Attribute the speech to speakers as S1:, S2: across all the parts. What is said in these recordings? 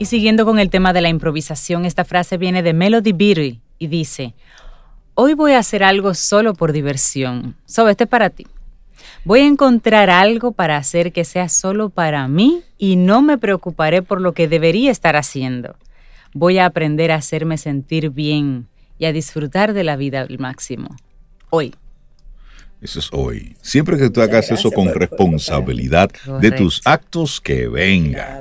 S1: Y siguiendo con el tema de la improvisación, esta frase viene de Melody Beatty y dice, hoy voy a hacer algo solo por diversión. So, este es para ti. Voy a encontrar algo para hacer que sea solo para mí y no me preocuparé por lo que debería estar haciendo. Voy a aprender a hacerme sentir bien y a disfrutar de la vida al máximo. Hoy.
S2: Eso es hoy. Siempre que tú hagas eso con responsabilidad de tus actos, que venga.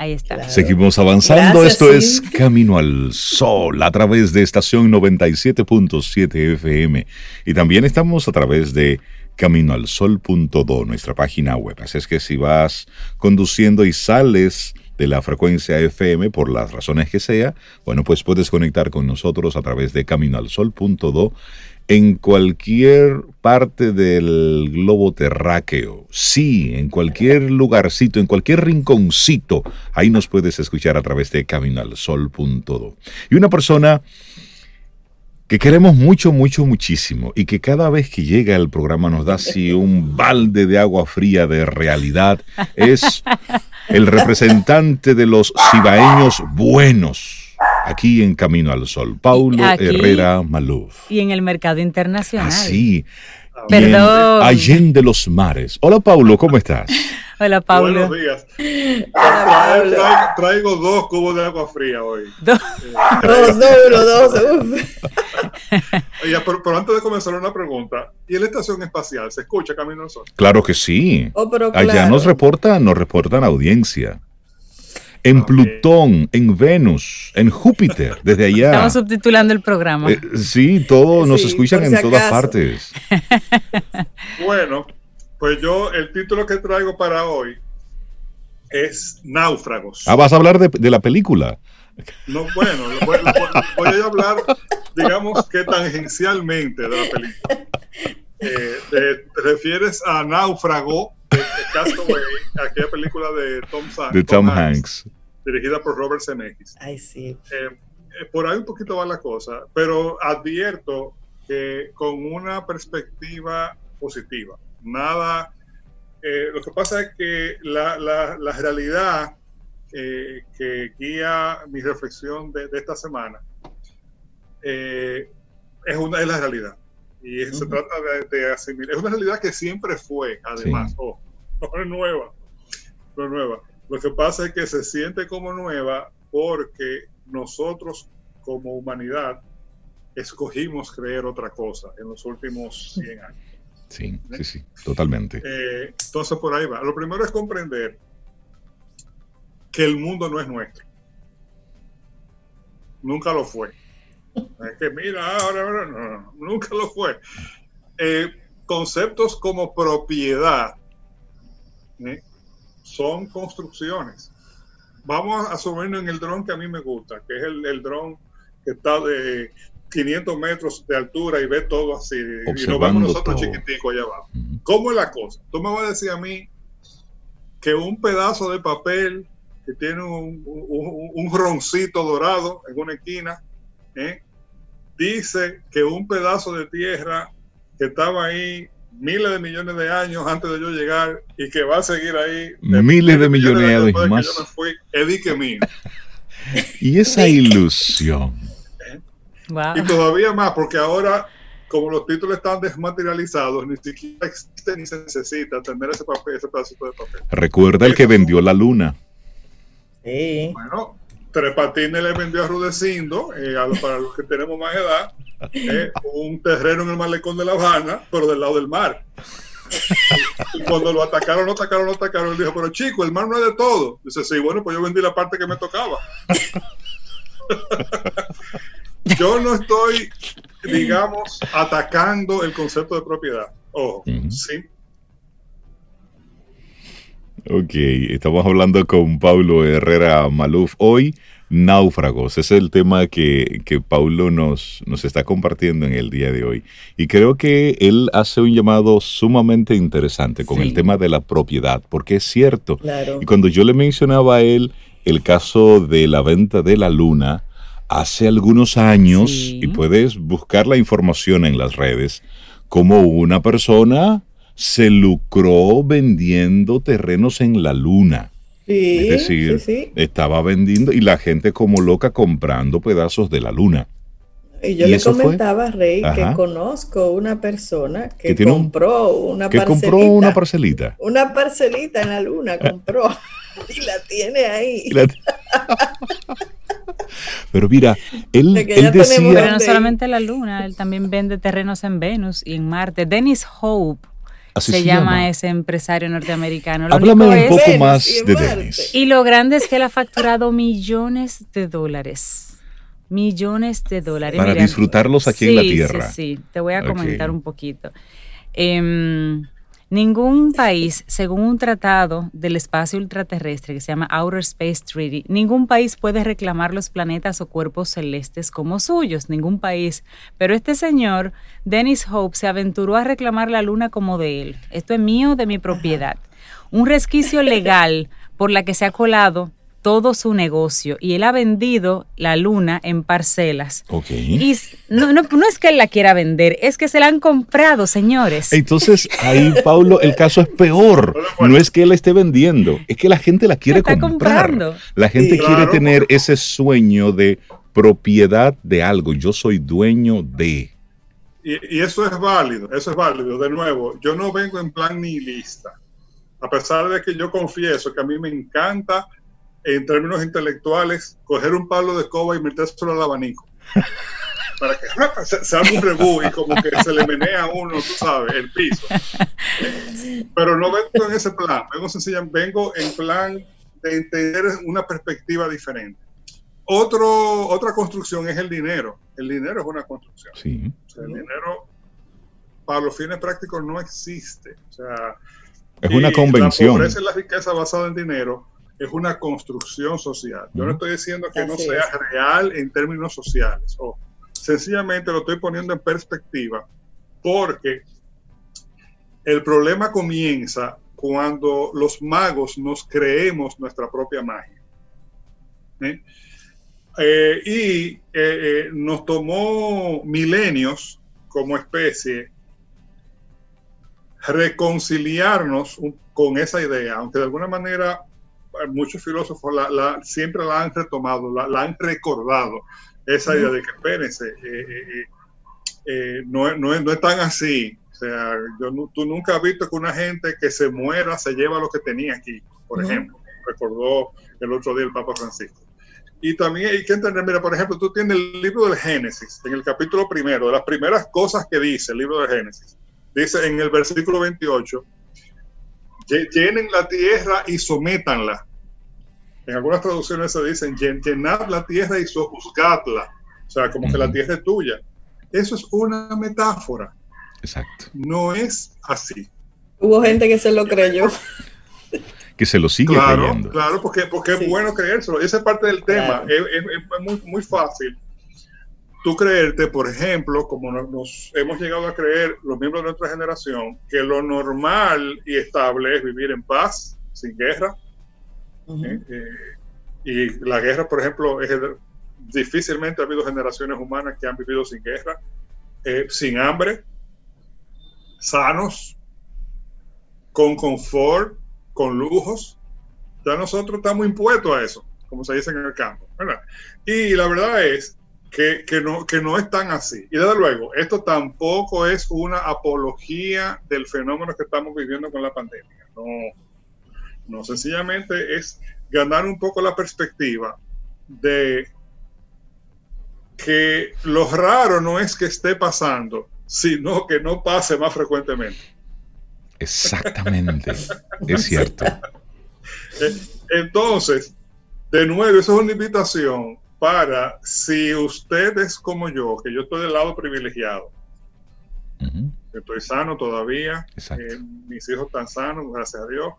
S1: Ahí está.
S2: Seguimos avanzando. Esto es Camino al Sol a través de estación 97.7 FM. Y también estamos a través de caminoalsol.do, nuestra página web. Así es que si vas conduciendo y sales de la frecuencia FM por las razones que sea, bueno, pues puedes conectar con nosotros a través de caminoalsol.do en cualquier parte del globo terráqueo. Sí, en cualquier lugarcito, en cualquier rinconcito. Ahí nos puedes escuchar a través de caminoalsol.do. Y una persona que queremos mucho, mucho, muchísimo y que cada vez que llega al programa nos da así un balde de agua fría de realidad, es el representante de los cibaeños buenos aquí en Camino al Sol, Paulo Herrera Maluf.
S1: Y en el mercado internacional.
S2: Ah, sí.
S1: Perdón.
S2: Allende los mares. Hola, Paulo, ¿cómo estás?
S1: Hola, Paulo.
S3: Buenos días. Traigo, traigo, dos cubos de agua fría hoy.
S1: Dos,
S4: dos, dos, dos.
S3: Oye, pero, pero, antes de comenzar una pregunta, ¿y en la estación espacial se escucha Camino al Sol?
S2: Claro que sí.
S4: Oh, pero claro.
S2: Allá nos reportan, nos reportan audiencia en Plutón, en Venus, en Júpiter, desde allá.
S1: Estamos subtitulando el programa.
S2: Eh, sí, todos nos
S4: Sí,
S2: escuchan en todas partes.
S3: Bueno, pues yo el título que traigo para hoy es Náufragos.
S2: Ah, vas a hablar de, de la película.
S3: No, bueno, voy, a hablar, digamos que tangencialmente de la película. Eh, te refieres a Náufrago, Castaway, aquella película de Tom, Sa-
S2: De Tom Hanks.
S3: dirigida por Robert Zemeckis.
S4: Ay, sí.
S3: Eh, eh, por ahí un poquito va la cosa, pero advierto que con una perspectiva positiva. Nada. eh, lo que pasa es que la, la- la realidad eh, que guía mi reflexión de, de esta semana eh, es, una, es la realidad. Y se trata de, de asimilar. Es una realidad que siempre fue, además.
S2: Sí.
S3: Oh, no es nueva. No es nueva. Lo que pasa es que se siente como nueva porque nosotros como humanidad escogimos creer otra cosa en los últimos 100 años.
S2: Sí, sí, sí, totalmente.
S3: Eh, entonces por ahí va. Lo primero es comprender que el mundo no es nuestro. Nunca lo fue. Es que mira, ahora, ahora, no, no, no, nunca lo fue. Eh, conceptos como propiedad ¿eh? son construcciones. Vamos a sumirnos en el dron que a mí me gusta, que es el, el dron que está de 500 metros de altura y ve todo así. y lo vemos
S2: Observando
S3: nosotros
S2: todo.
S3: chiquitico allá abajo. ¿Cómo es la cosa? Tú me vas a decir a mí que un pedazo de papel que tiene un, un- un roncito dorado en una esquina, ¿eh? dice que un pedazo de tierra que estaba ahí miles de millones de años antes de yo llegar y que va a seguir ahí
S2: Miles de millones de años
S3: de
S2: más.
S3: que yo me fui, es dique mío.
S2: Y esa ilusión.
S1: Wow.
S3: Y todavía más, porque ahora, como los títulos están desmaterializados, ni siquiera existe ni se necesita tener ese papel, ese pedacito de papel.
S2: Recuerda el que vendió la luna.
S4: Sí.
S3: Bueno, Tres Patines le vendió a Rudecindo, eh, a para los que tenemos más edad, eh, un terreno en el malecón de La Habana, pero del lado del mar. Y cuando lo atacaron, lo atacaron, lo atacaron, él dijo, pero chico, el mar no es de todo. Dice, sí, bueno, pues yo vendí la parte que me tocaba. yo no estoy, digamos, atacando el concepto de propiedad. Ojo, sí,
S2: Ok, estamos hablando con Paulo Herrera Maluf. Hoy, náufragos, es el tema que, que Paulo nos, nos está compartiendo en el día de hoy. Y creo que él hace un llamado sumamente interesante con
S1: Sí.
S2: el tema de la propiedad, porque es cierto.
S4: Claro.
S2: Y cuando yo le mencionaba a él el caso de la venta de la luna, hace algunos años,
S1: Sí.
S2: y puedes buscar la información en las redes, como una persona se lucró vendiendo terrenos en la luna. es decir, estaba vendiendo y la gente como loca comprando pedazos de la luna.
S4: Y yo le comentaba a Rey que conozco una persona que, compró una
S2: que compró una parcelita.
S4: Una parcelita en la luna compró y la tiene ahí.
S2: Pero mira, él, él decía...
S1: Pero no solamente la luna, él también vende terrenos en Venus y en Marte. Dennis Hope se, llama, ese empresario norteamericano.
S2: Háblame un poco más de Dennis.
S1: Y lo grande es que él ha facturado millones de dólares millones de dólares.
S2: Para disfrutarlos aquí en la Tierra.
S1: Sí, sí, te voy a comentar un poquito. Em, ningún país, según un tratado del espacio ultraterrestre que se llama Outer Space Treaty, ningún país puede reclamar los planetas o cuerpos celestes como suyos, ningún país. Pero este señor, Dennis Hope, se aventuró a reclamar la luna como de él. Esto es mío, de mi propiedad. Un resquicio legal por la que se ha colado todo su negocio y él ha vendido la luna en parcelas.
S2: Ok.
S1: Y no, no, es que él la quiera vender, es que se la han comprado, señores.
S2: Entonces, ahí, Paulo, el caso es peor. No es que él esté vendiendo, es que la gente la quiere comprar. Comprando. La gente quiere tener ese sueño de propiedad de algo. Yo soy dueño de.
S3: Y, y eso es válido, eso es válido. De nuevo, yo no vengo en plan nihilista. A pesar de que yo confieso que a mí me encanta en términos intelectuales, coger un palo de escoba y metérselo al abanico. para que se, haga un rebú y como que se le menea a uno, tú sabes, el piso. Pero no vengo en ese plan, vengo sencillamente, vengo en plan de entender una perspectiva diferente. Otro, otra construcción es el dinero. El dinero es una construcción.
S2: Sí.
S3: el dinero, para los fines prácticos, no existe. O sea,
S2: es una convención. La
S3: pobreza y la riqueza basada en dinero es una construcción social. Yo no estoy diciendo que no sea real en términos sociales, o sencillamente lo estoy poniendo en perspectiva porque el problema comienza cuando los magos nos creemos nuestra propia magia. ¿eh? Eh, y eh, nos tomó milenios como especie reconciliarnos con esa idea, aunque de alguna manera muchos filósofos la, siempre la han retomado, la, han recordado, esa idea de que espérense, eh, eh, eh, no, no, es tan así. O sea, yo, tú nunca has visto que una gente que se muera se lleva lo que tenía aquí, por ejemplo, recordó el otro día el Papa Francisco. Y también hay que entender, mira, por ejemplo, tú tienes el libro del Génesis, en el capítulo primero, de las primeras cosas que dice el libro del Génesis, dice en el versículo 28, llenen la tierra y sométanla. En algunas traducciones se dicen llenad la tierra y sojuzgadla. O sea, como que la tierra es tuya. Eso es una metáfora.
S2: Exacto.
S3: No es así.
S4: Hubo gente que se lo creyó.
S2: que se lo sigue creyendo.
S3: Claro, porque, porque es bueno creérselo. Esa es parte del tema. Es, muy, muy fácil tú creerte, por ejemplo, como nos hemos llegado a creer los miembros de nuestra generación, que lo normal y estable es vivir en paz, sin guerra. ¿eh? Eh, y la guerra, por ejemplo, es, difícilmente ha habido generaciones humanas que han vivido sin guerra, eh, sin hambre, sanos, con confort, con lujos. Ya nosotros estamos impuestos a eso, como se dice en el campo. Y la verdad es que, no, que no es tan así. Y desde luego, esto tampoco es una apología del fenómeno que estamos viviendo con la pandemia. No, no sencillamente es ganar un poco la perspectiva de que lo raro no es que esté pasando, sino que no pase más frecuentemente.
S2: Exactamente, es cierto.
S3: Eh, entonces, de nuevo, eso es una invitación para si usted es como yo, que yo estoy del lado privilegiado, estoy sano todavía, eh, mis hijos están sanos, gracias a Dios,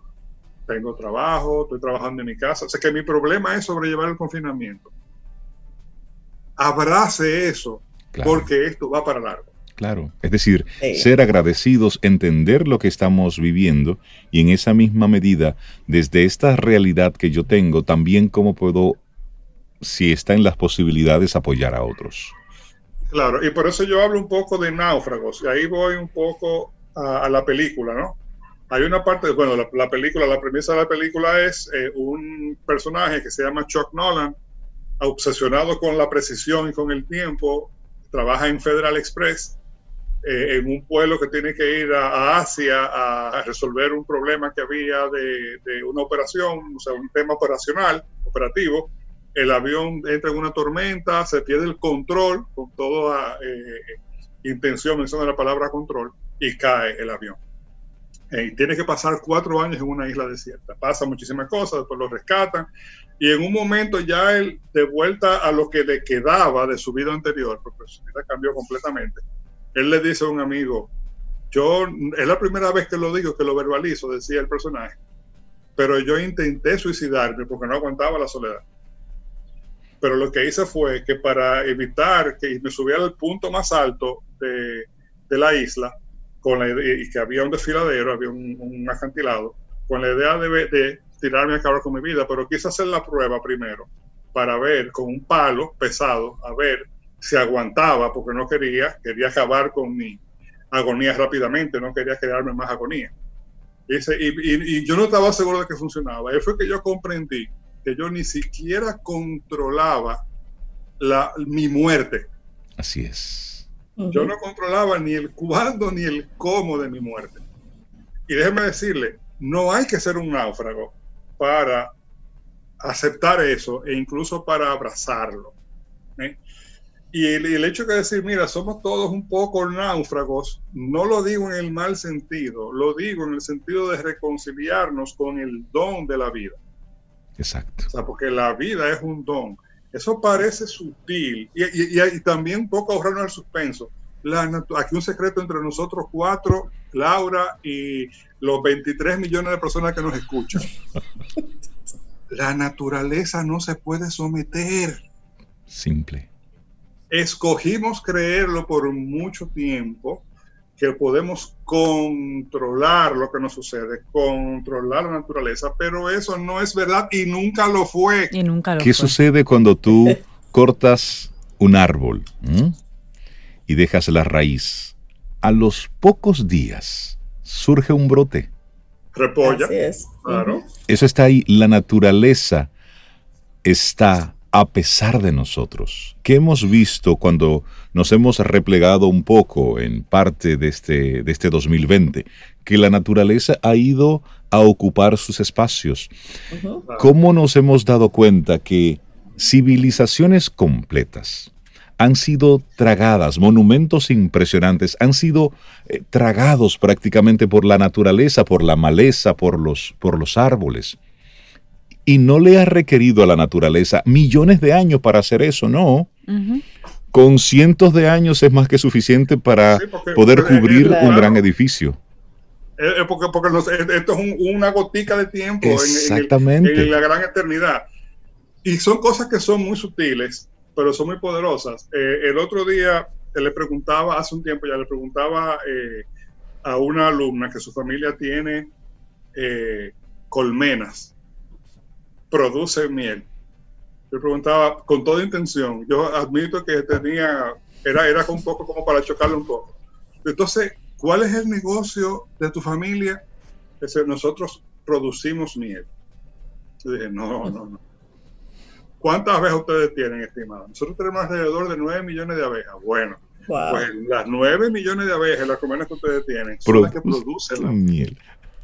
S3: tengo trabajo, estoy trabajando en mi casa, o sea que mi problema es sobrellevar el confinamiento. Abrace eso, porque esto va para largo.
S2: Claro, es decir, ser agradecidos, entender lo que estamos viviendo y en esa misma medida, desde esta realidad que yo tengo, también cómo puedo si está en las posibilidades apoyar a otros.
S3: Claro, y por eso yo hablo un poco de náufragos, y ahí voy un poco a, la película, ¿no? Hay una parte, bueno, la, película, la premisa de la película es eh, un personaje que se llama Chuck Nolan, obsesionado con la precisión y con el tiempo, trabaja en Federal Express, eh, en un pueblo que tiene que ir a, Asia a, resolver un problema que había de, una operación, o sea, un tema operacional, operativo. El avión entra en una tormenta, se pierde el control, con toda eh, intención, menciona la palabra control, y cae el avión y tiene que pasar cuatro años en una isla desierta. Pasa muchísimas cosas, después lo rescatan. Y en un momento ya él, de vuelta a lo que le quedaba de su vida anterior, porque su vida cambió completamente, él le dice a un amigo, yo, es la primera vez que lo digo, que lo verbalizo, decía el personaje, pero yo intenté suicidarme porque no aguantaba la soledad. Pero lo que hice fue que para evitar que me subiera al punto más alto de, de la isla, con la y que había un desfiladero, había un, acantilado, con la idea de, tirarme a acabar con mi vida, pero quise hacer la prueba primero para ver con un palo pesado, a ver si aguantaba, porque no quería, quería acabar con mi agonía rápidamente, no quería crearme más agonía. Y, y, yo no estaba seguro de que funcionaba. Ahí fue que yo comprendí que yo ni siquiera controlaba la, mi muerte.
S2: Así es
S3: yo no controlaba ni el cuándo ni el cómo de mi muerte. Y déjeme decirle, no hay que ser un náufrago para aceptar eso e incluso para abrazarlo. ¿eh? Y el, hecho de decir, mira, somos todos un poco náufragos, no lo digo en el mal sentido, lo digo en el sentido de reconciliarnos con el don de la vida.
S2: Exacto.
S3: O sea, porque la vida es un don. Eso parece sutil y, también un poco ahorrarnos el suspenso. aquí un secreto entre nosotros cuatro, Laura y los 23 millones de personas que nos escuchan. La naturaleza no se puede someter.
S2: Simple.
S3: Escogimos creerlo por mucho tiempo que podemos controlar lo que nos sucede, controlar la naturaleza, pero eso no es verdad y nunca lo fue.
S1: Y nunca
S2: ¿Qué sucede cuando tú cortas un árbol y dejas la raíz? A los pocos días surge un brote.
S3: Repolla. Claro.
S2: Eso está ahí. La naturaleza está a pesar de nosotros. ¿Qué hemos visto cuando nos hemos replegado un poco en parte de este, de este 2020? Que la naturaleza ha ido a ocupar sus espacios. ¿Cómo nos hemos dado cuenta que civilizaciones completas han sido tragadas, monumentos impresionantes han sido eh, tragados prácticamente por la naturaleza, por la maleza, por los, por los árboles? y no le ha requerido a la naturaleza millones de años para hacer eso, no. Con cientos de años es más que suficiente para poder cubrir un gran edificio.
S3: porque, esto es una gotica de tiempo
S2: Exactamente.
S3: En, la gran eternidad. Y son cosas que son muy sutiles, pero son muy poderosas. Eh, el otro día le preguntaba, hace un tiempo ya le preguntaba eh, a una alumna que su familia tiene eh, colmenas produce miel. Yo preguntaba con toda intención. Yo admito que tenía, era, era un poco como para chocarle un poco. Entonces, ¿cuál es el negocio de tu familia? Es nosotros producimos miel. Yo dije, no, no, no. ¿Cuántas abejas ustedes tienen, estimados? Nosotros tenemos alrededor de 9 millones de abejas. Bueno, pues las 9 millones de abejas, las comunas que ustedes tienen, son las que producen la miel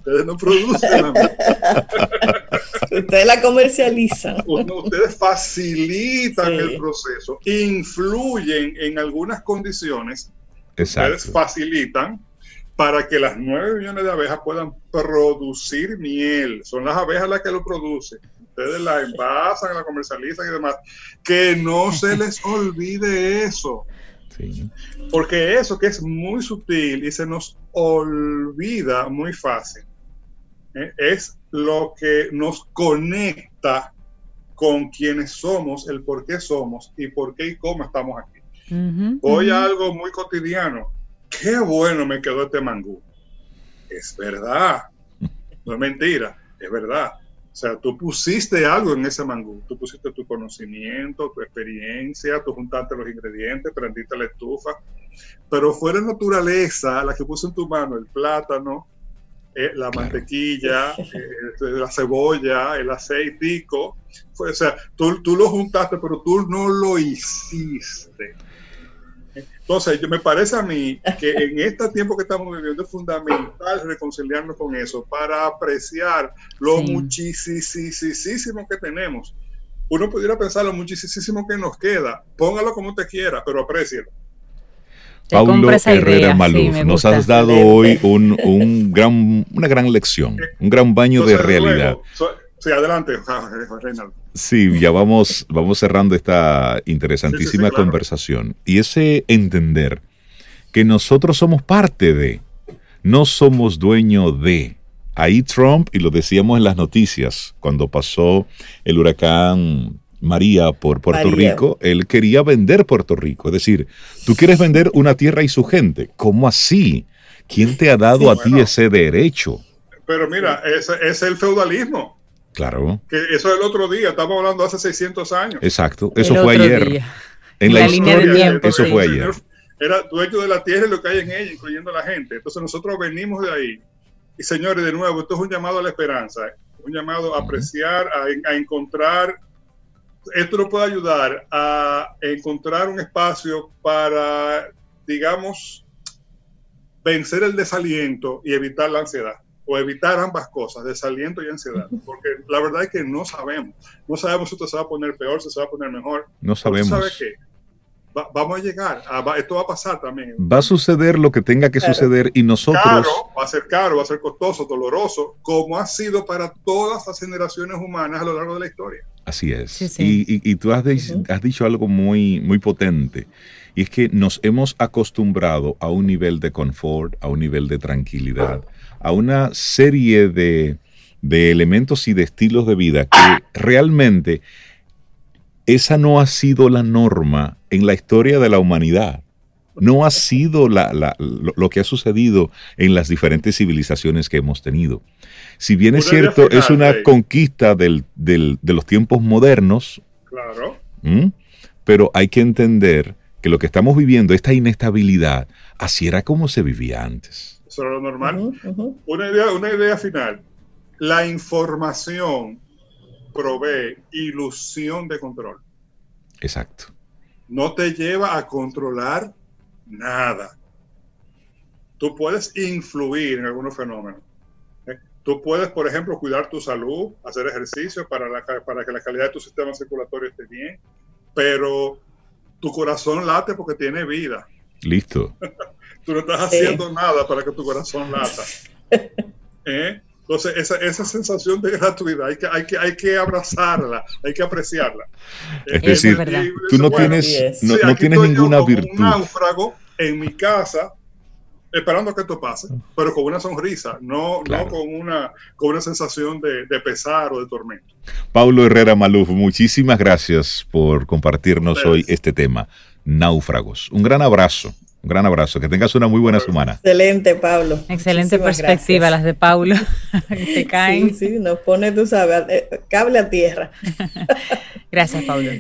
S3: ustedes no producen la miel.
S4: ustedes la comercializan.
S3: Ustedes facilitan el proceso, influyen en algunas condiciones. Ustedes facilitan para que las 9 millones de abejas puedan producir miel. Son las abejas las que lo producen. Ustedes la envasan, la comercializan y demás. Que no se les olvide eso. Porque eso que es muy sutil y se nos olvida muy fácil ¿eh? es lo que nos conecta con quienes somos, el por qué somos y por qué y cómo estamos aquí. Voy a algo muy cotidiano. Qué bueno me quedó este mangú. Es verdad. No es mentira, es verdad. O sea, tú pusiste algo en ese mangú. Tú pusiste tu conocimiento, tu experiencia, tú juntaste los ingredientes, prendiste la estufa. Pero fue la naturaleza la que puso en tu mano el plátano, eh, la mantequilla, eh, la cebolla, el aceitico. o sea, tú, tú lo juntaste, pero tú no lo hiciste. Entonces, yo, me parece a mí que en este tiempo que estamos viviendo es fundamental reconciliarnos con eso para apreciar lo muchísimo que tenemos. Uno pudiera pensar lo muchísimo que nos queda. Póngalo como usted quiera, pero aprécielo.
S2: Paulo Herrera Maluf, nos has dado hoy un, un, gran, una gran lección, un gran baño de realidad.
S3: sí, adelante,
S2: Reinaldo. Sí, ya vamos, vamos cerrando esta interesantísima conversación. Y ese entender que nosotros somos parte de, no somos dueños de. Ahí Trump, y lo decíamos en las noticias, cuando pasó el huracán María por Puerto Rico, él quería vender Puerto Rico. Es decir, tú quieres vender una tierra y su gente. ¿Cómo así? ¿Quién te ha dado a ti ese derecho?
S3: Pero mira, ese es el feudalismo.
S2: Claro.
S3: Que eso es el otro día, estamos hablando hace 600 años.
S2: Exacto, eso fue ayer. En la, historia, eso fue ayer.
S3: Era dueño de la tierra y lo que hay en ella, incluyendo la gente. Entonces nosotros venimos de ahí. Y señores, de nuevo, esto es un llamado a la esperanza, un llamado a apreciar, a, a encontrar esto nos puede ayudar a encontrar un espacio para, digamos, vencer el desaliento y evitar la ansiedad o evitar ambas cosas, desaliento y ansiedad, porque la verdad es que no sabemos, no sabemos si esto se va a poner peor, si se va a poner mejor.
S2: No sabemos. ¿Sabe
S3: qué? vamos a llegar, esto va a pasar también.
S2: Va a suceder lo que tenga que suceder y nosotros...
S3: va a ser caro, va a ser costoso, doloroso, como ha sido para todas las generaciones humanas a lo largo de la historia.
S2: Así es. Y, tú has, has, dicho algo muy, muy potente, y es que nos hemos acostumbrado a un nivel de confort, a un nivel de tranquilidad, a una serie de, de elementos y de estilos de vida que realmente esa no ha sido la norma en la historia de la humanidad. No ha sido lo, que ha sucedido en las diferentes civilizaciones que hemos tenido. Si bien es cierto, es una conquista de los tiempos modernos.
S3: Claro.
S2: Pero hay que entender que lo que estamos viviendo, esta inestabilidad, así era como se vivía antes.
S3: Eso era lo normal. Una, idea, una idea final. La información provee ilusión de control.
S2: Exacto.
S3: No te lleva a controlar nada. Tú puedes influir en algunos fenómenos. ¿eh? Tú puedes, por ejemplo, cuidar tu salud, hacer ejercicio para, para que la calidad de tu sistema circulatorio esté bien, pero tu corazón late porque tiene vida.
S2: Listo.
S3: Tú no estás haciendo nada para que tu corazón lata. ¿Eh? Entonces, esa, esa sensación de gratuidad hay que, hay, que, hay que abrazarla, hay que apreciarla.
S2: Es decir, tú no tienes, no, tienes ninguna virtud. Un
S3: náufrago en mi casa esperando que esto pase, pero con una sonrisa, no, no con, una, con una sensación de, de, pesar o de tormento.
S2: Paulo Herrera Maluf, muchísimas gracias por compartirnos hoy este tema, náufragos. Un gran abrazo. Un gran abrazo, que tengas una muy buena semana.
S4: Excelente, Pablo.
S1: Excelente perspectiva las de Pablo. Te caen.
S4: Sí, sí, nos pone, tú sabes, eh, cable a tierra.
S1: gracias, Pablo.